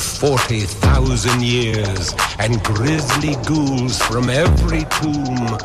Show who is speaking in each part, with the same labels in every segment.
Speaker 1: funk of 40,000 years, and grisly ghouls from every tomb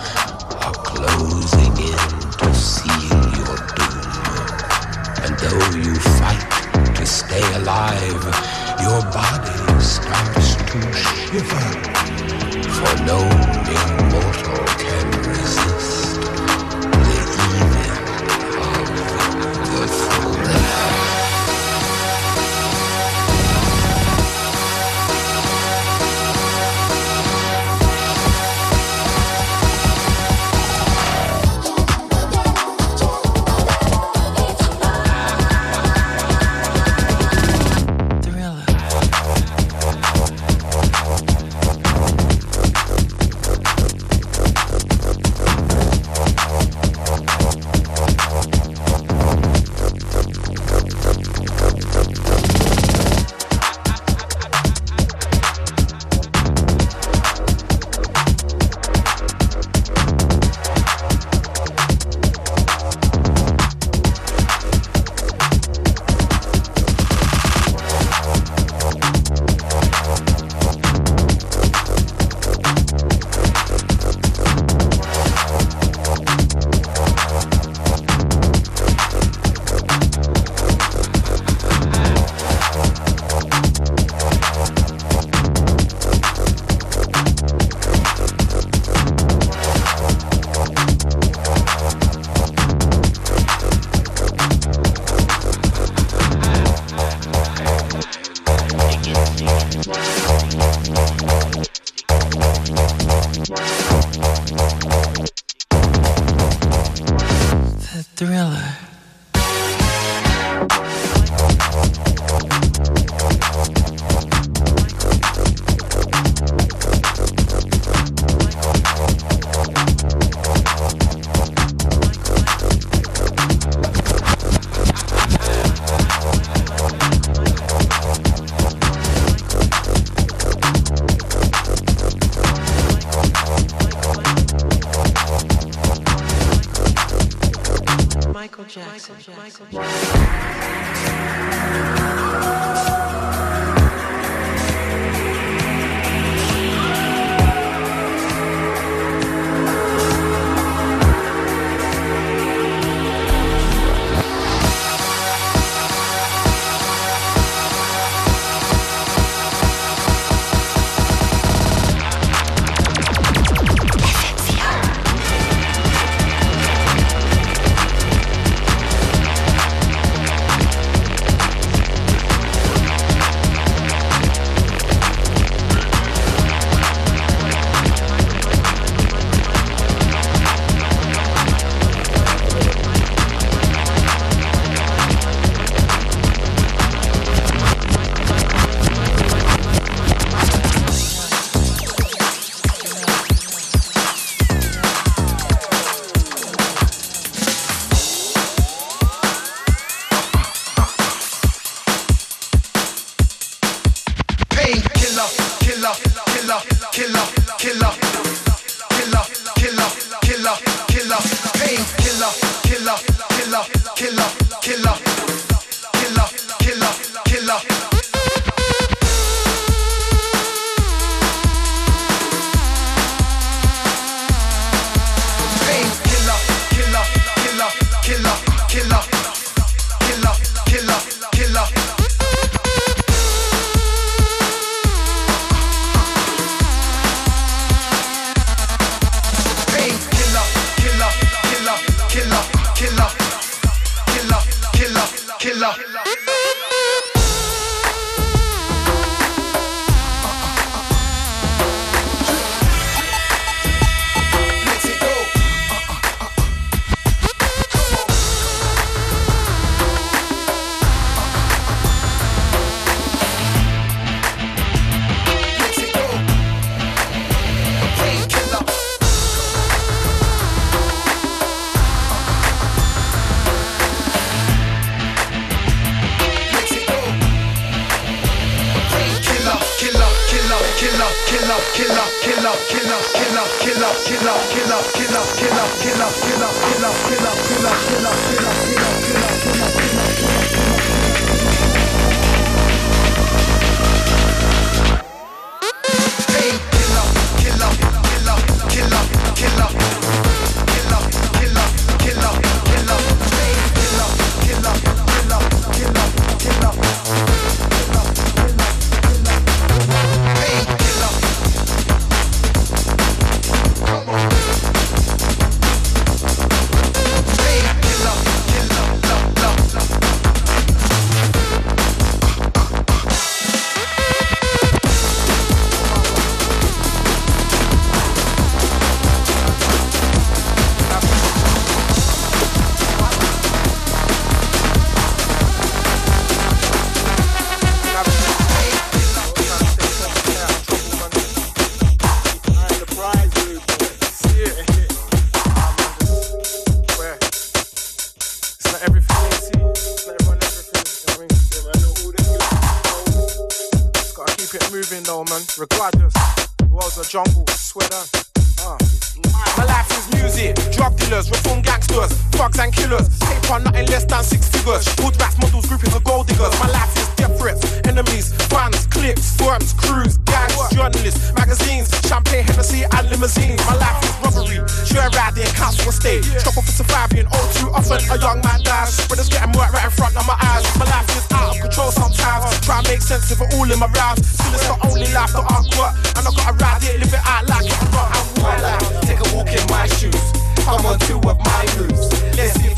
Speaker 2: Hood rats, models, groupings of gold diggers. My life is death threats, enemies, fans, clips, firms, crews, gangs, journalists, magazines, champagne, Hennessy, and limousines. My life is robbery, share riding, council estate. Struggle for surviving, all too often a young man dies. Brothers getting work right in front of my eyes. My life is out of control sometimes. Try and make sense of it all in my rhymes. Still, it's the only life that I've got, and I gotta ride it, live it out like it's not. My life, take a walk in my shoes. Come on two of my moves. Let's see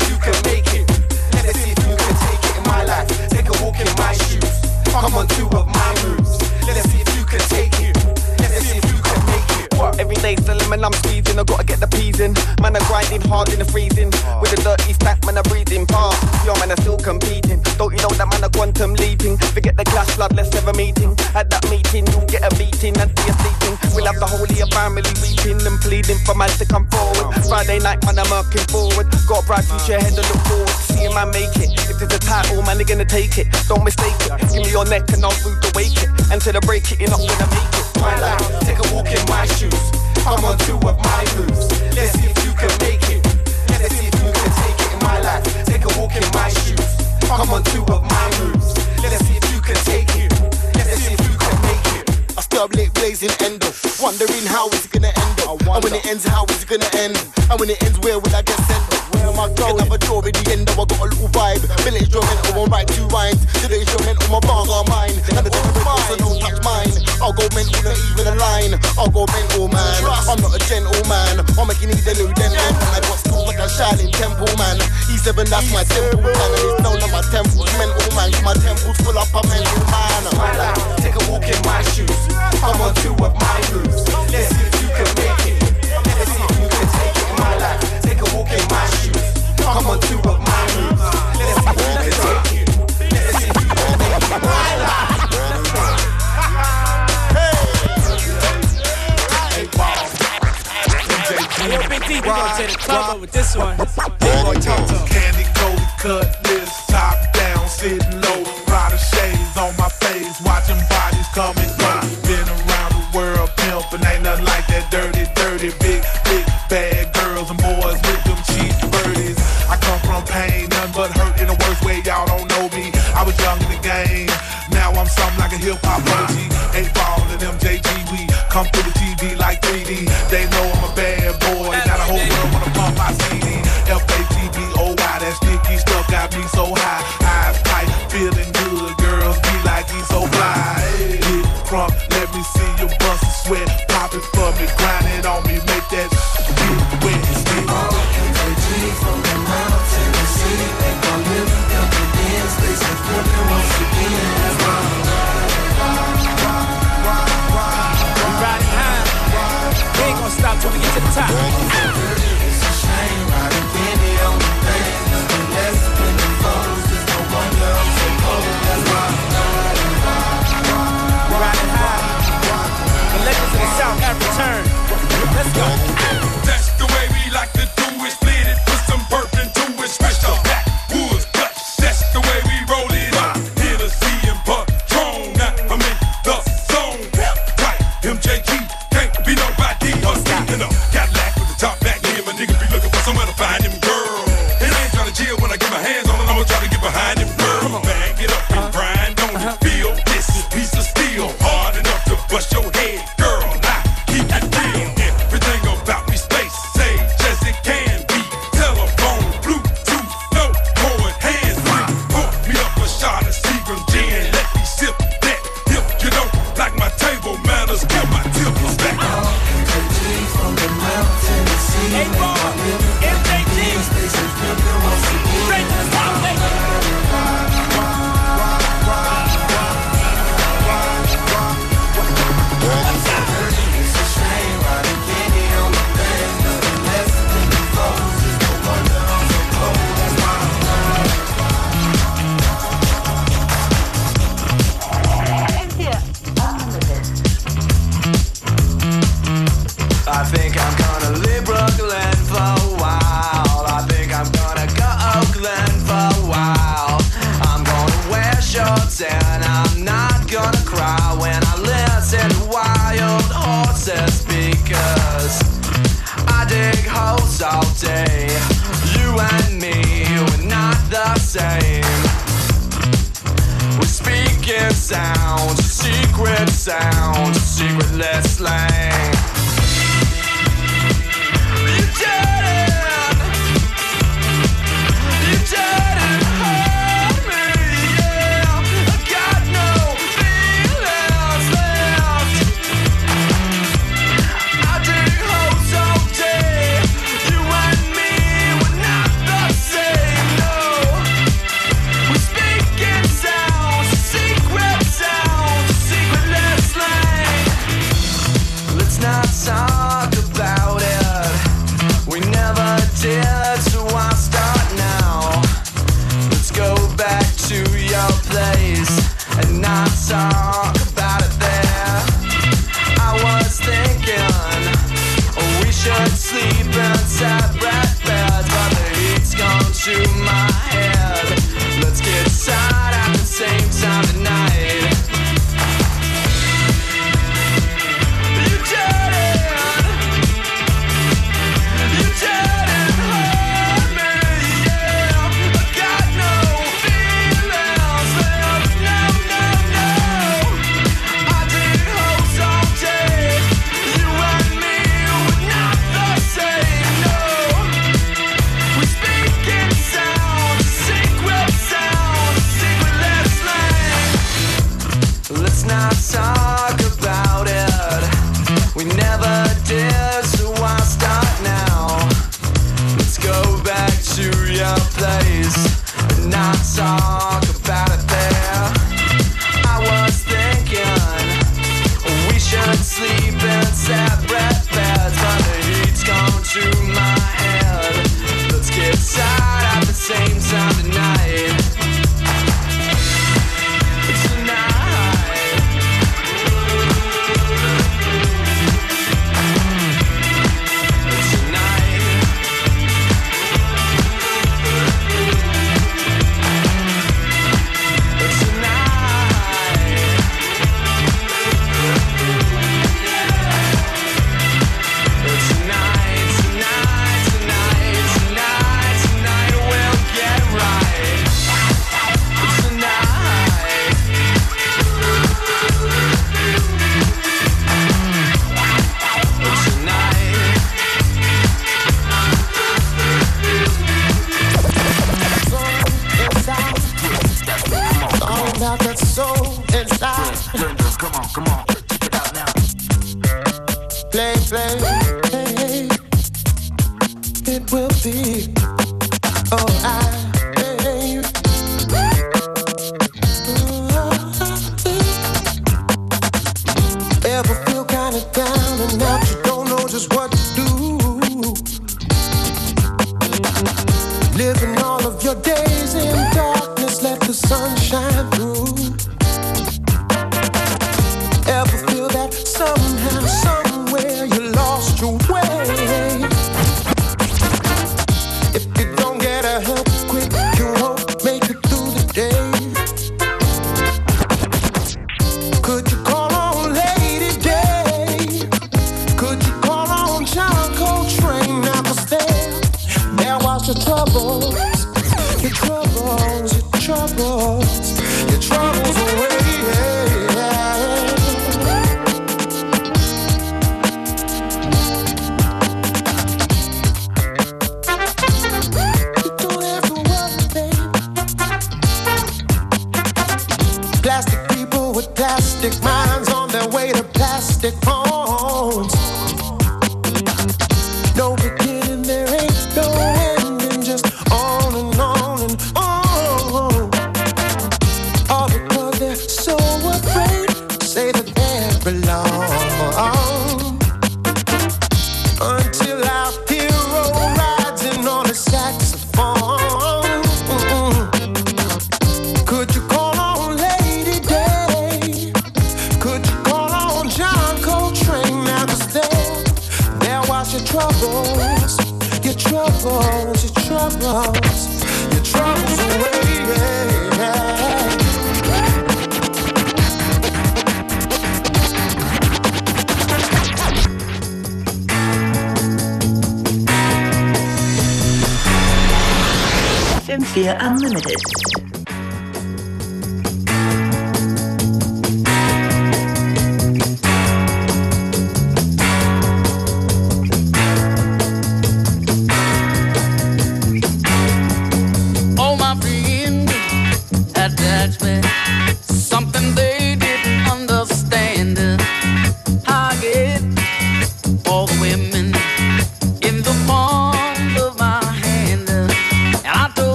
Speaker 2: Come on two of my moves. Let's see if you can take it. Let's see if you can make it.
Speaker 3: What? Every day selling man, I'm squeezing. I gotta get the peas in. Man, I'm grinding hard in the freezing. With a dirty stack, man, I'm breathing past. Yo, man, I'm still competing. Don't you know that man, I'm quantum leaping? Forget the clash flood, let's have a meeting. At that meeting, you'll get a beating and sleeping. We'll have the whole of your family weeping and pleading for man to come forward. Friday night, man, I'm working forward. Got a bright future ahead to look forward. Seeing man make it. If there's a title, man, they're gonna take it. Don't mistake it. Give me your neck and I'll root to wake it. And to the break it, you're not gonna make it.
Speaker 2: My life, take a walk in my shoes. Come on two of my moves. Let's see if you can make it. Let's see if you can take it in my life. Take a walk in my shoes. Come on two of my moves. Let's see
Speaker 4: I up late blazing endo. Wondering how is it gonna end up? And when it ends, how is it gonna end? And when it ends, where will I get sent? Where am I going? Another door at the end, I got a little vibe. Bill instrumental, won't write two rhymes. To the instrumental, my bars are mine. And the different so don't touch mine. I'll go mental, not even a line. I'll go mental, man. I'm not a gentleman. I'm making need a new dental. Temple, man. E7, that's my temple, man. And it's my temple's mental, oh, man. My temple's full up a mental, oh, man.
Speaker 2: My life, take a walk in my shoes. Come on two of my moves. Let's see if you can make it. Let's see if you can take it my life. Take a walk in my shoes. Come on two of my moves. Let's see if you can take
Speaker 5: Yo, Big D, we gonna take the club up with this one. Big boy Toto.
Speaker 6: Candy coated cutlass, top down, sitting low. Rider shades on my face, watching bodies come and go. Been around the world, pimping, ain't nothing like that dirty, dirty, big, big, bad girls and boys with them cheap birdies. I come from pain, nothing but hurt in the worst way. Y'all don't know me. I was young in the game, now I'm something like a hip hop prodigy. Eight ball and MJG, we come through the TV like 3D. They know
Speaker 5: Let's
Speaker 7: speaking sounds, secret sounds, secretless slang.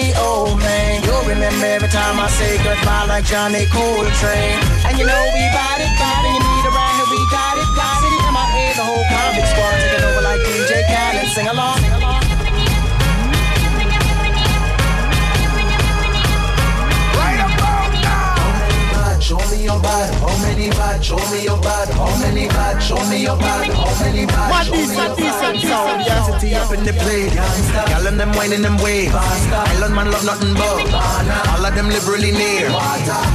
Speaker 7: The
Speaker 8: old
Speaker 9: oh,
Speaker 10: man. You'll remember every time I say goodbye like Johnny Coltrane. And you know we got it, got it. You need a here, we got it, got it. MIA, the whole convict squad taking over like DJ Khaled. Sing along,
Speaker 11: me your bad, how many bad? Show me your bad, how many bad? Show me your bad, how many bad?
Speaker 10: What
Speaker 11: Show
Speaker 10: is
Speaker 11: me
Speaker 10: a
Speaker 11: your
Speaker 10: decent
Speaker 11: bad.
Speaker 10: sound?
Speaker 11: Yeah, city up in the place. Girl and them whining them way. Island man love nothing but. All of them liberally near.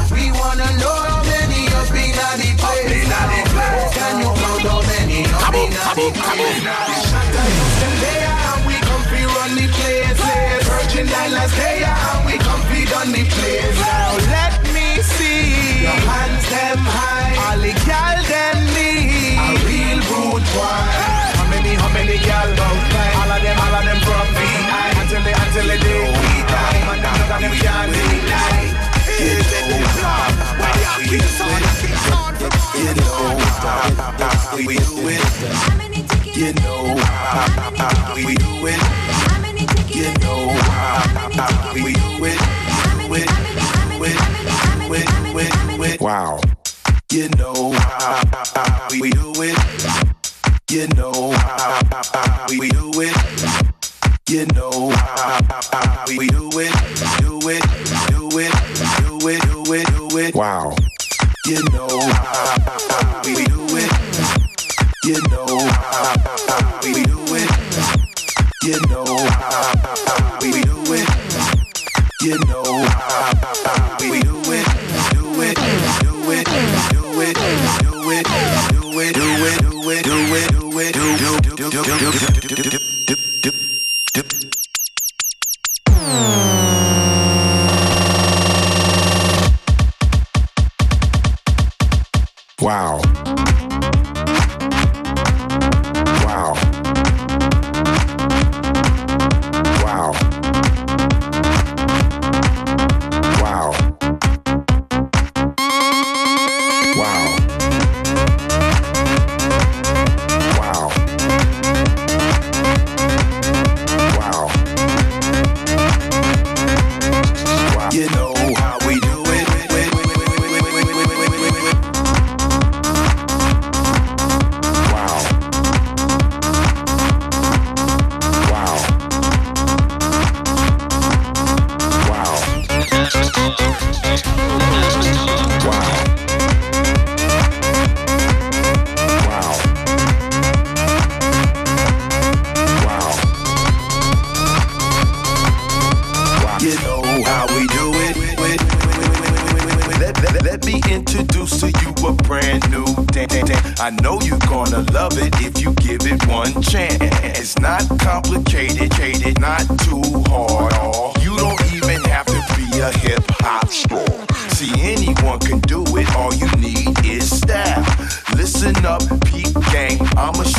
Speaker 11: We wanna know how many up in the place. Can you count how many up in the place? Them there and we come fi run the place. Virgin Islands there and we come fi done the place. Now let me see your hands them high. All the gal them need a real rude boy. How many, how many gal bout five? All of them, all of them from VI until they, until the day we die. Man, them look at them can't deny. It's the blood. Where the Akin son, Akin son from
Speaker 12: You know how we do it. You know how we do it. You know how we do it. Do it, do it, do it, do it, do it. Wow. You know how we do it. You know how we do it. You know how we do it. Do it, do it, do it, do it, do it. Wow. You know how we do it. You know how we do it. You know how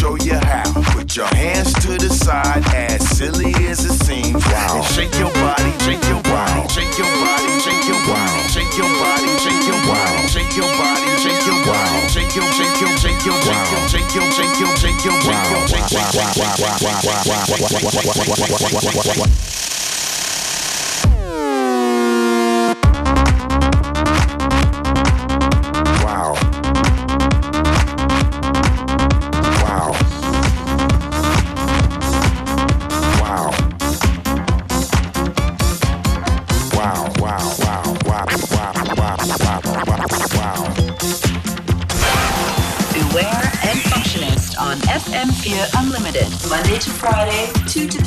Speaker 12: show you how. Put your hands to the side, as silly as it seems. Wow. And shake your body, shake your body, shake your body, shake your body, shake your body, shake your body, shake your body, shake your body, shake your, shake your, shake your, shake your, shake your, shake your, shake your, shake your, shake your. Wow.
Speaker 8: two to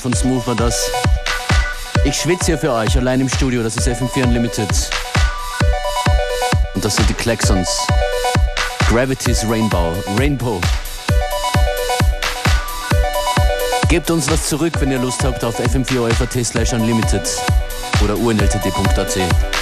Speaker 13: von Smooth war das. Ich schwitze hier für euch, allein im Studio. Das ist FM4 Unlimited. Und das sind die Klaxons. Gravity's Rainbow. Rainbow. Gebt uns was zurück, wenn ihr Lust habt auf fm4 slash unlimited oder unltd.at.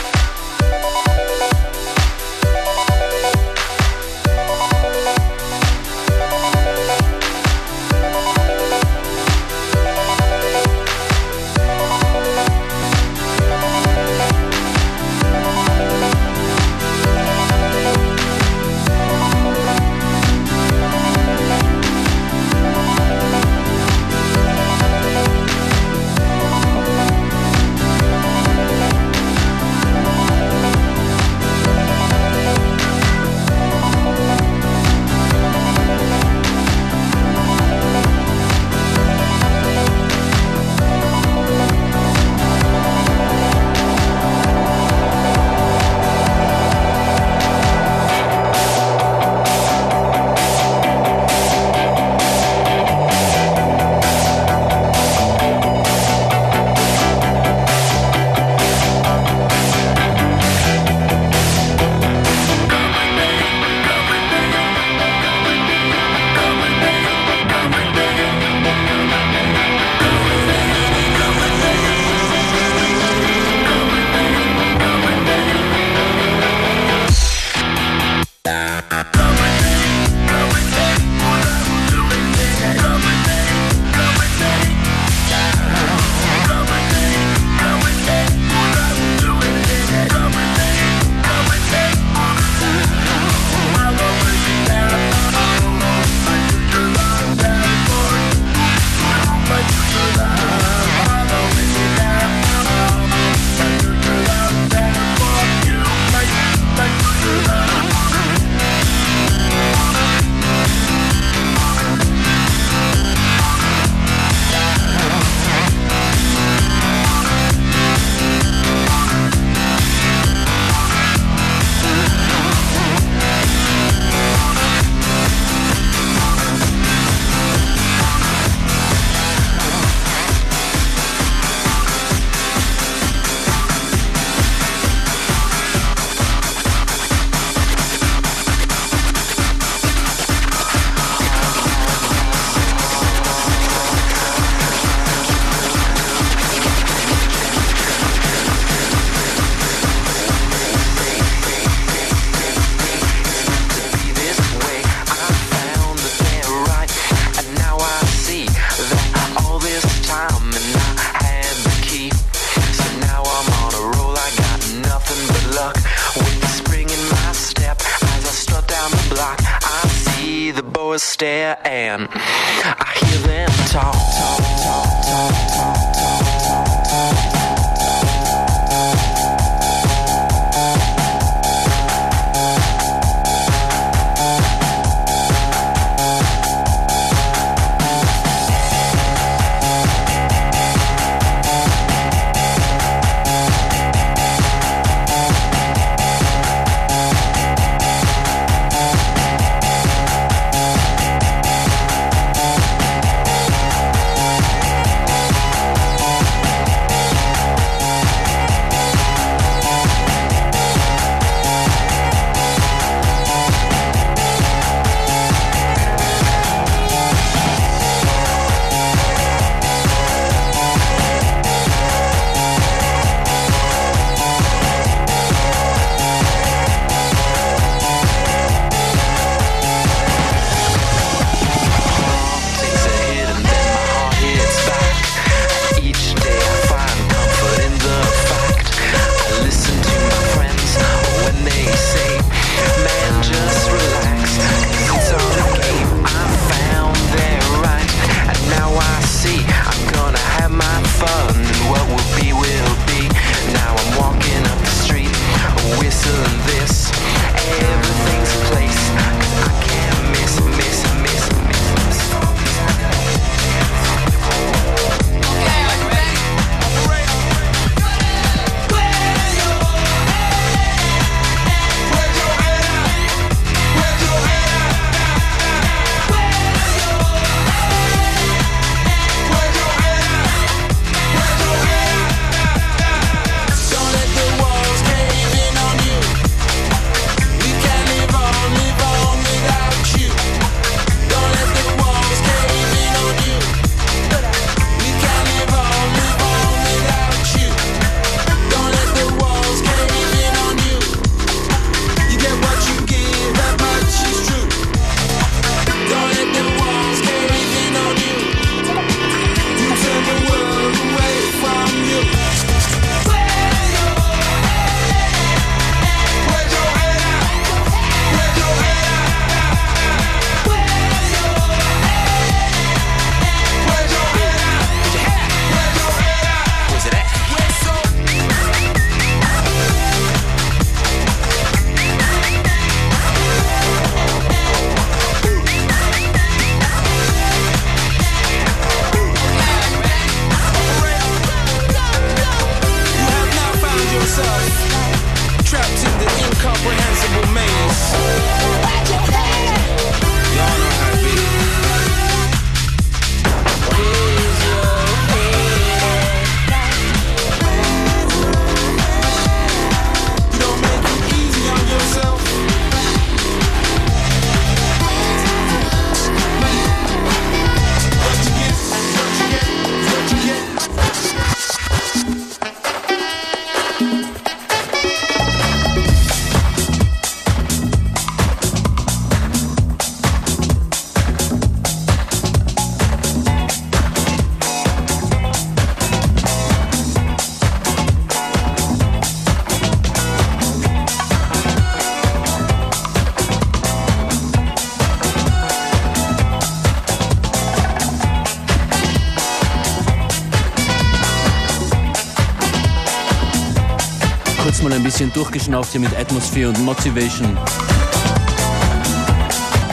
Speaker 14: ein bisschen durchgeschnauft hier mit Atmosphere und Motivation.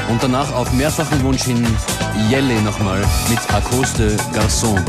Speaker 14: Und danach auf mehrfachen Wunsch hin Yelle nochmal mit Acoste Garçon.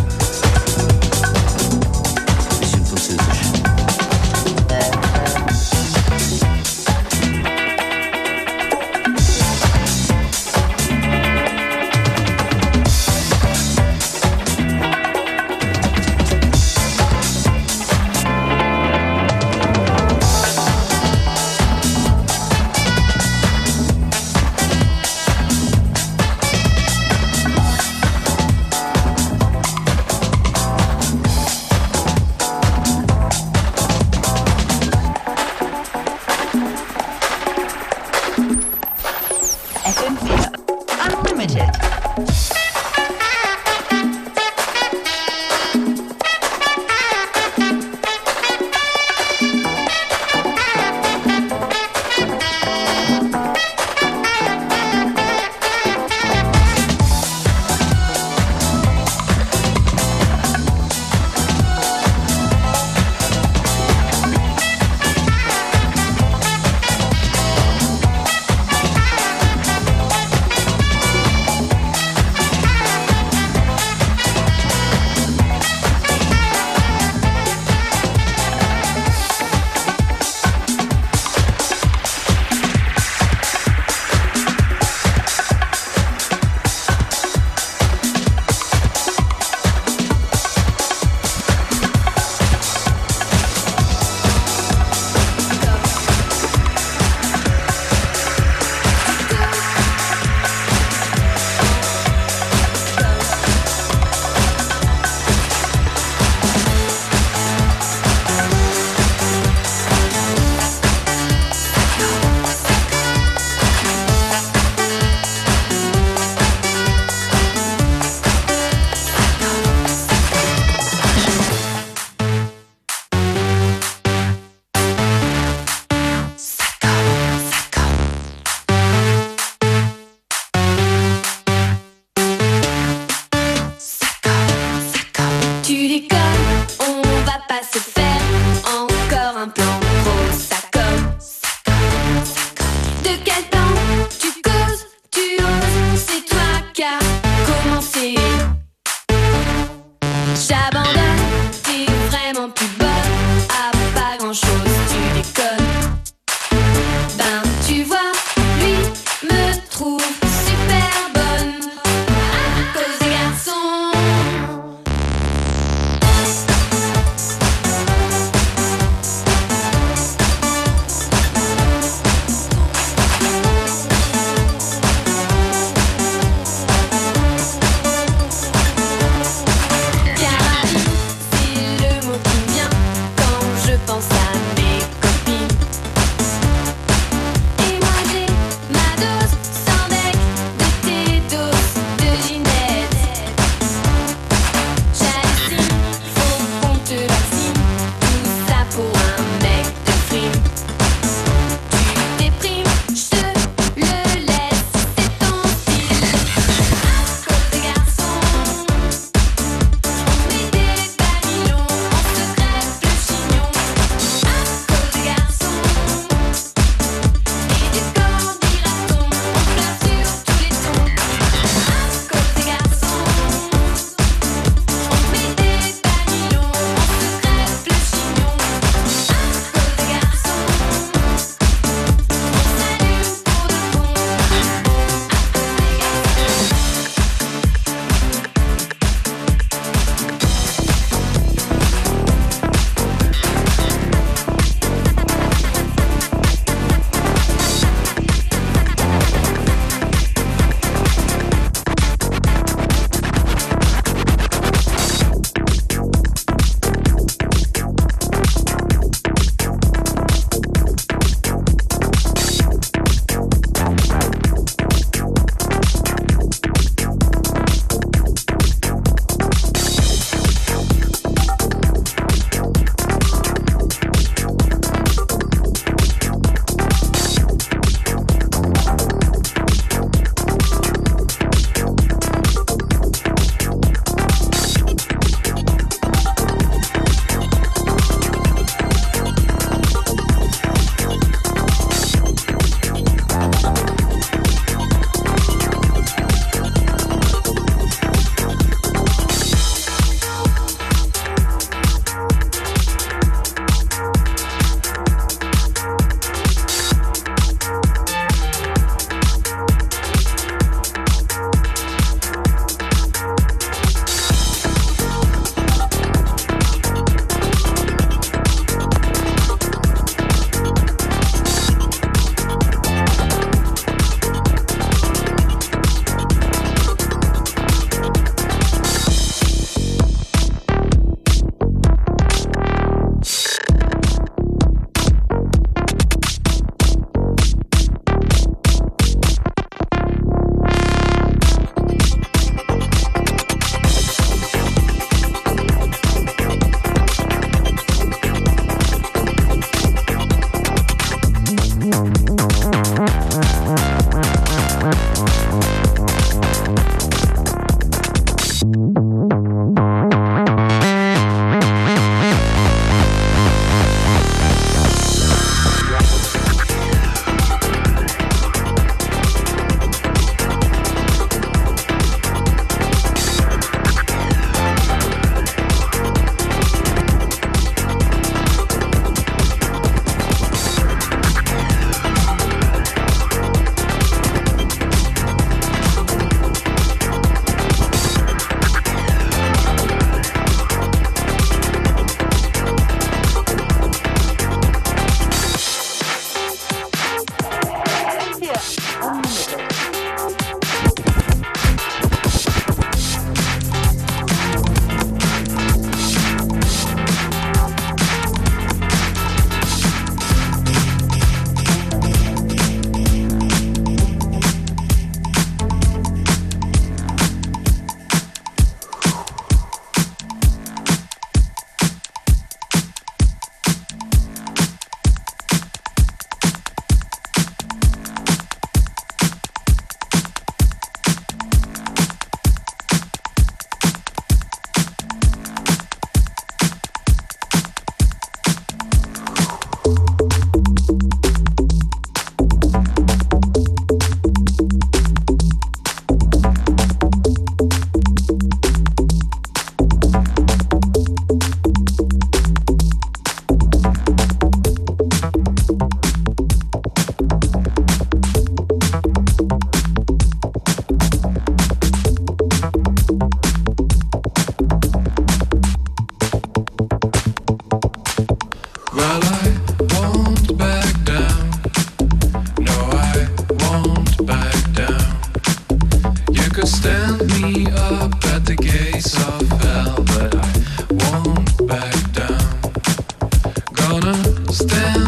Speaker 15: gonna stand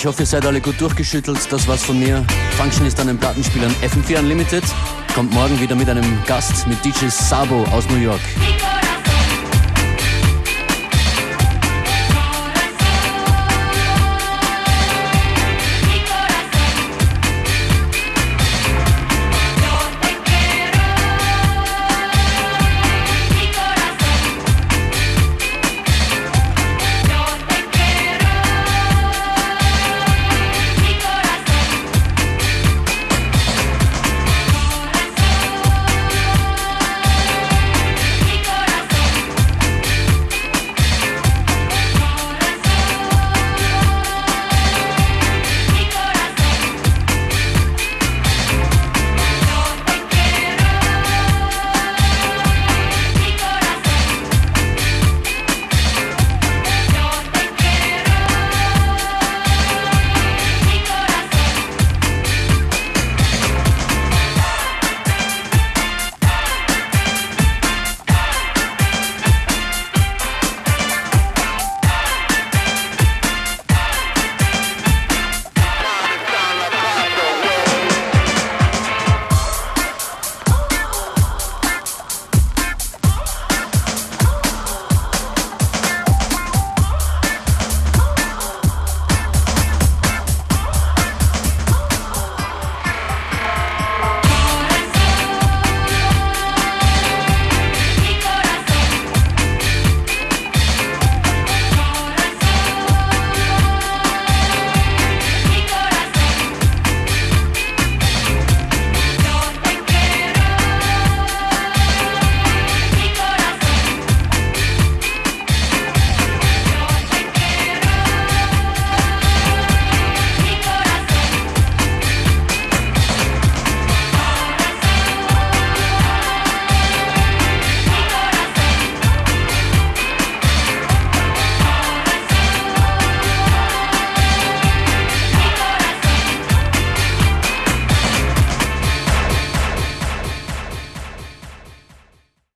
Speaker 14: Ich hoffe, ihr seid alle gut durchgeschüttelt. Das war's von mir. Function ist an den Plattenspielern FM4 Unlimited. Kommt morgen wieder mit einem Gast, mit DJ Sabo aus New York.